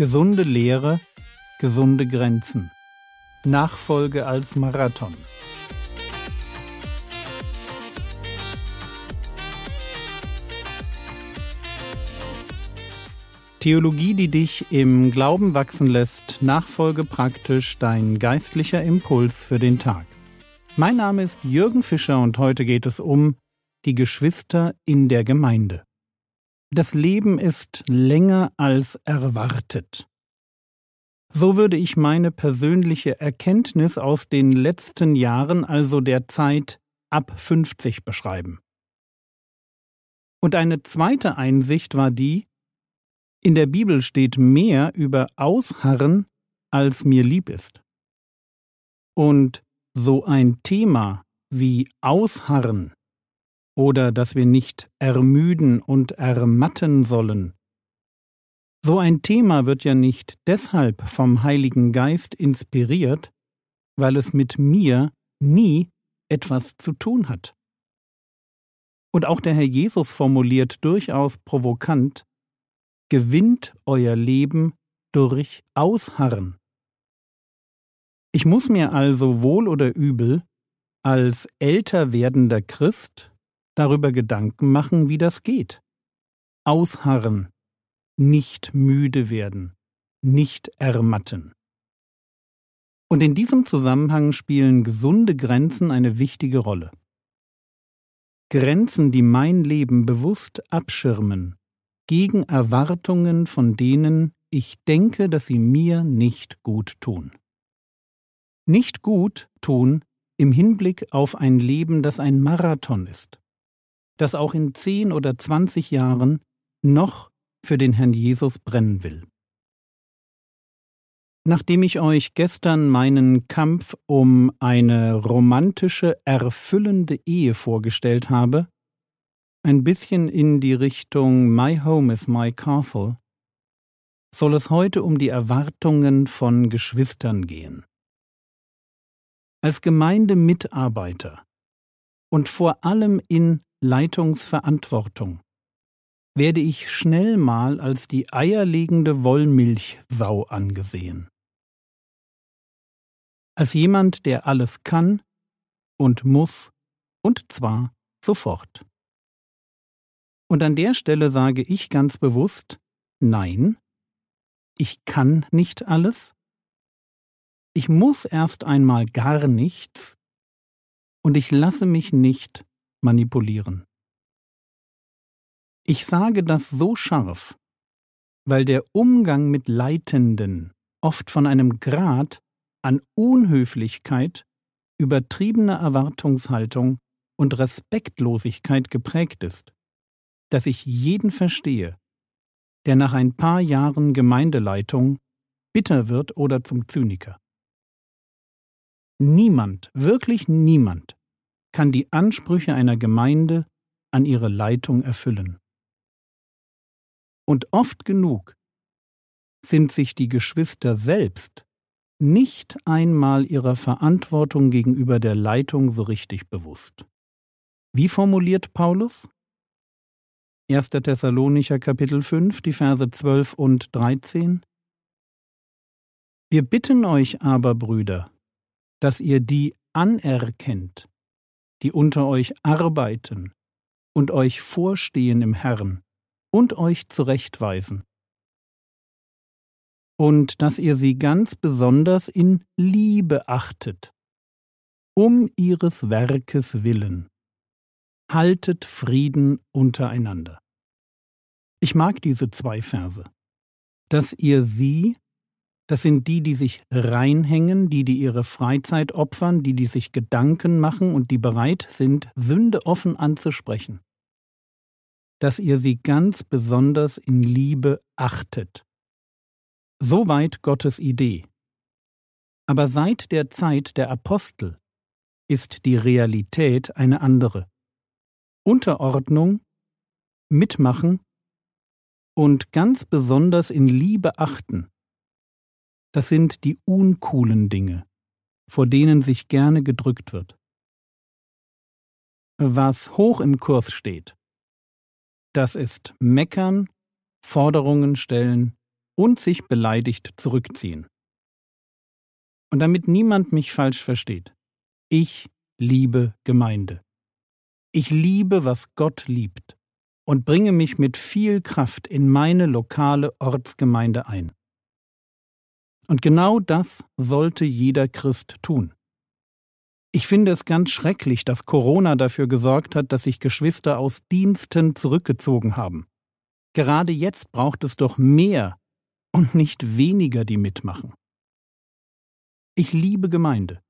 Gesunde Lehre, gesunde Grenzen. Nachfolge als Marathon. Theologie, die dich im Glauben wachsen lässt, Nachfolge praktisch dein geistlicher Impuls für den Tag. Mein Name ist Jürgen Fischer und heute geht es um die Geschwister in der Gemeinde. Das Leben ist länger als erwartet. So würde ich meine persönliche Erkenntnis aus den letzten Jahren, also der Zeit ab 50, beschreiben. Und eine zweite Einsicht war die, in der Bibel steht mehr über Ausharren, als mir lieb ist. Und so ein Thema wie Ausharren oder dass wir nicht ermüden und ermatten sollen. So ein Thema wird ja nicht deshalb vom Heiligen Geist inspiriert, weil es mit mir nie etwas zu tun hat. Und auch der Herr Jesus formuliert durchaus provokant, gewinnt euer Leben durch Ausharren. Ich muss mir also wohl oder übel als älter werdender Christ darüber Gedanken machen, wie das geht. Ausharren, nicht müde werden, nicht ermatten. Und in diesem Zusammenhang spielen gesunde Grenzen eine wichtige Rolle. Grenzen, die mein Leben bewusst abschirmen, gegen Erwartungen, von denen ich denke, dass sie mir nicht gut tun. Nicht gut tun im Hinblick auf ein Leben, das ein Marathon ist, das auch in zehn oder zwanzig Jahren noch für den Herrn Jesus brennen will. Nachdem ich euch gestern meinen Kampf um eine romantische, erfüllende Ehe vorgestellt habe, ein bisschen in die Richtung My Home is My Castle, soll es heute um die Erwartungen von Geschwistern gehen. Als Gemeindemitarbeiter und vor allem in Leitungsverantwortung werde ich schnell mal als die eierlegende Wollmilchsau angesehen. Als jemand, der alles kann und muss, und zwar sofort. Und an der Stelle sage ich ganz bewusst, nein, ich kann nicht alles, ich muss erst einmal gar nichts und ich lasse mich nicht manipulieren. Ich sage das so scharf, weil der Umgang mit Leitenden oft von einem Grad an Unhöflichkeit, übertriebener Erwartungshaltung und Respektlosigkeit geprägt ist dass ich jeden verstehe, der nach ein paar Jahren Gemeindeleitung bitter wird oder zum Zyniker. Niemand, wirklich niemand, kann die Ansprüche einer Gemeinde an ihre Leitung erfüllen. Und oft genug sind sich die Geschwister selbst nicht einmal ihrer Verantwortung gegenüber der Leitung so richtig bewusst. Wie formuliert Paulus? 1. Thessalonicher Kapitel 5, die Verse 12 und 13. Wir bitten euch aber, Brüder, dass ihr die anerkennt, die unter euch arbeiten und euch vorstehen im Herrn und euch zurechtweisen, und dass ihr sie ganz besonders in Liebe achtet, um ihres Werkes willen haltet Frieden untereinander. Ich mag diese zwei Verse. Dass ihr sie, das sind die, die sich reinhängen, die, die ihre Freizeit opfern, die, die sich Gedanken machen und die bereit sind, Sünde offen anzusprechen. Dass ihr sie ganz besonders in Liebe achtet. Soweit Gottes Idee. Aber seit der Zeit der Apostel ist die Realität eine andere. Unterordnung, Mitmachen und ganz besonders in Liebe achten. Das sind die uncoolen Dinge, vor denen sich gerne gedrückt wird. Was hoch im Kurs steht, das ist Meckern, Forderungen stellen, und sich beleidigt zurückziehen. Und damit niemand mich falsch versteht, ich liebe Gemeinde. Ich liebe, was Gott liebt und bringe mich mit viel Kraft in meine lokale Ortsgemeinde ein. Und genau das sollte jeder Christ tun. Ich finde es ganz schrecklich, dass Corona dafür gesorgt hat, dass sich Geschwister aus Diensten zurückgezogen haben. Gerade jetzt braucht es doch mehr und nicht weniger, die mitmachen. Ich liebe Gemeinde.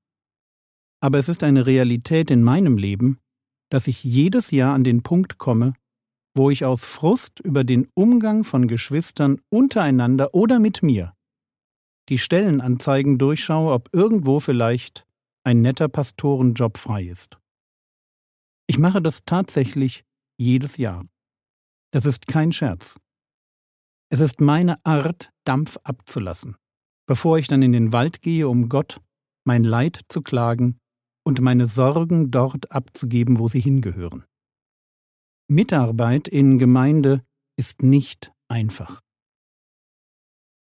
Aber es ist eine Realität in meinem Leben, dass ich jedes Jahr an den Punkt komme, wo ich aus Frust über den Umgang von Geschwistern untereinander oder mit mir die Stellenanzeigen durchschaue, ob irgendwo vielleicht ein netter Pastorenjob frei ist. Ich mache das tatsächlich jedes Jahr. Das ist kein Scherz. Es ist meine Art, Dampf abzulassen, bevor ich dann in den Wald gehe, um Gott mein Leid zu klagen und meine Sorgen dort abzugeben, wo sie hingehören. Mitarbeit in Gemeinde ist nicht einfach.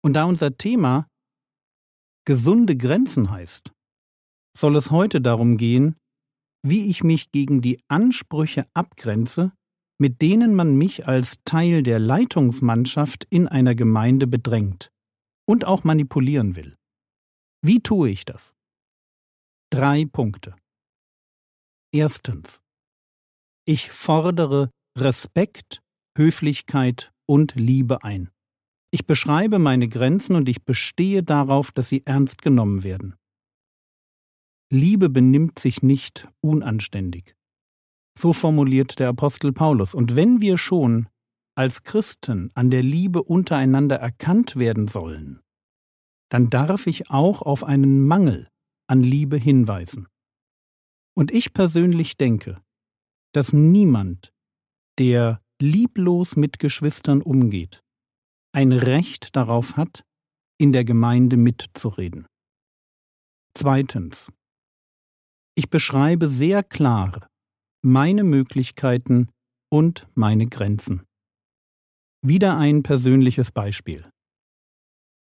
Und da unser Thema gesunde Grenzen heißt, soll es heute darum gehen, wie ich mich gegen die Ansprüche abgrenze, mit denen man mich als Teil der Leitungsmannschaft in einer Gemeinde bedrängt und auch manipulieren will. Wie tue ich das? Drei Punkte. Erstens. Ich fordere Respekt, Höflichkeit und Liebe ein. Ich beschreibe meine Grenzen und ich bestehe darauf, dass sie ernst genommen werden. Liebe benimmt sich nicht unanständig. So formuliert der Apostel Paulus. Und wenn wir schon als Christen an der Liebe untereinander erkannt werden sollen, dann darf ich auch auf einen Mangel an Liebe hinweisen. Und ich persönlich denke, dass niemand, der lieblos mit Geschwistern umgeht, ein Recht darauf hat, in der Gemeinde mitzureden. Zweitens. Ich beschreibe sehr klar meine Möglichkeiten und meine Grenzen. Wieder ein persönliches Beispiel.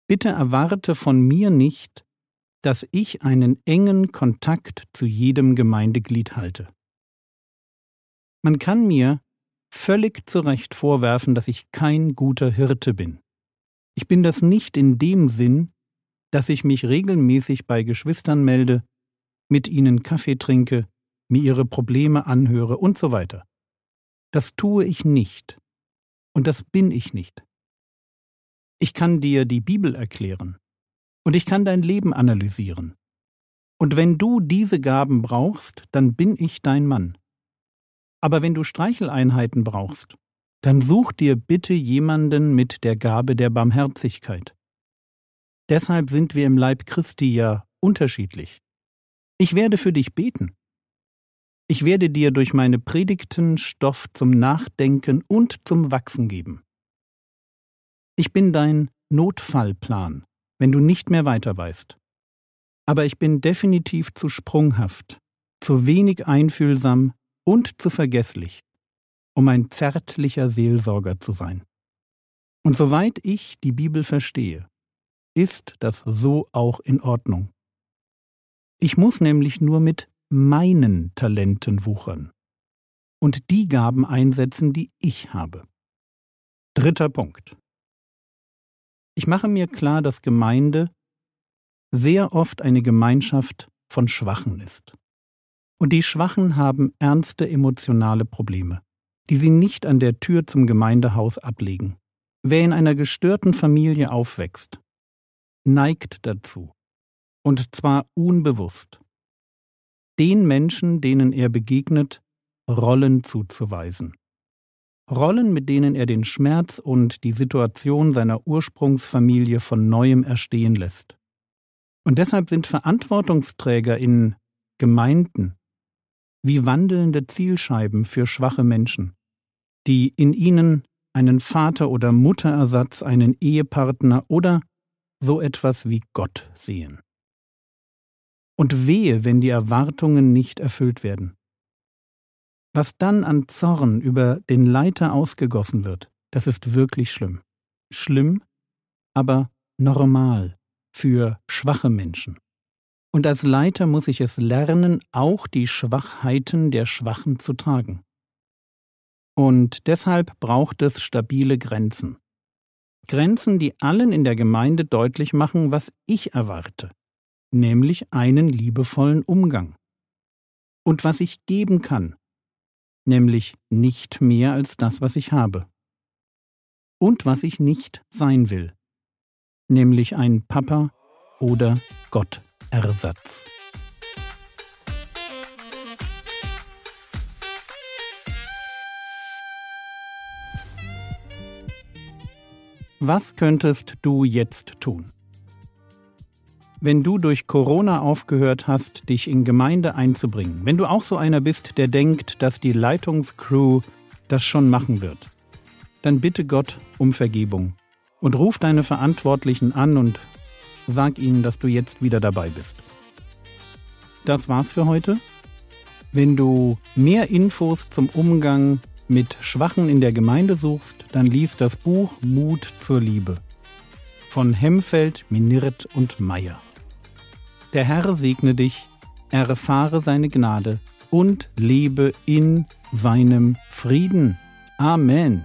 Bitte erwarte von mir nicht, dass ich einen engen Kontakt zu jedem Gemeindeglied halte. Man kann mir völlig zu Recht vorwerfen, dass ich kein guter Hirte bin. Ich bin das nicht in dem Sinn, dass ich mich regelmäßig bei Geschwistern melde, mit ihnen Kaffee trinke, mir ihre Probleme anhöre und so weiter. Das tue ich nicht. Und das bin ich nicht. Ich kann dir die Bibel erklären. Und ich kann dein Leben analysieren. Und wenn du diese Gaben brauchst, dann bin ich dein Mann. Aber wenn du Streicheleinheiten brauchst, dann such dir bitte jemanden mit der Gabe der Barmherzigkeit. Deshalb sind wir im Leib Christi ja unterschiedlich. Ich werde für dich beten. Ich werde dir durch meine Predigten Stoff zum Nachdenken und zum Wachsen geben. Ich bin dein Notfallplan, wenn du nicht mehr weiter weißt. Aber ich bin definitiv zu sprunghaft, zu wenig einfühlsam und zu vergesslich, um ein zärtlicher Seelsorger zu sein. Und soweit ich die Bibel verstehe, ist das so auch in Ordnung. Ich muss nämlich nur mit meinen Talenten wuchern und die Gaben einsetzen, die ich habe. Dritter Punkt. Ich mache mir klar, dass Gemeinde sehr oft eine Gemeinschaft von Schwachen ist. Und die Schwachen haben ernste emotionale Probleme, die sie nicht an der Tür zum Gemeindehaus ablegen. Wer in einer gestörten Familie aufwächst, neigt dazu, und zwar unbewusst, den Menschen, denen er begegnet, Rollen zuzuweisen. Rollen, mit denen er den Schmerz und die Situation seiner Ursprungsfamilie von neuem erstehen lässt. Und deshalb sind Verantwortungsträger in Gemeinden wie wandelnde Zielscheiben für schwache Menschen, die in ihnen einen Vater- oder Mutterersatz, einen Ehepartner oder so etwas wie Gott sehen. Und wehe, wenn die Erwartungen nicht erfüllt werden. Was dann an Zorn über den Leiter ausgegossen wird, das ist wirklich schlimm. Schlimm, aber normal für schwache Menschen. Und als Leiter muss ich es lernen, auch die Schwachheiten der Schwachen zu tragen. Und deshalb braucht es stabile Grenzen. Grenzen, die allen in der Gemeinde deutlich machen, was ich erwarte, nämlich einen liebevollen Umgang. Und was ich geben kann, nämlich nicht mehr als das, was ich habe. Und was ich nicht sein will, nämlich ein Papa oder Gott-Ersatz. Was könntest du jetzt tun? Wenn du durch Corona aufgehört hast, dich in Gemeinde einzubringen, wenn du auch so einer bist, der denkt, dass die Leitungscrew das schon machen wird, dann bitte Gott um Vergebung und ruf deine Verantwortlichen an und sag ihnen, dass du jetzt wieder dabei bist. Das war's für heute. Wenn du mehr Infos zum Umgang mit Schwachen in der Gemeinde suchst, dann lies das Buch Mut zur Liebe von Hemfeld, Minirt und Meyer. Der Herr segne dich, erfahre seine Gnade und lebe in seinem Frieden. Amen.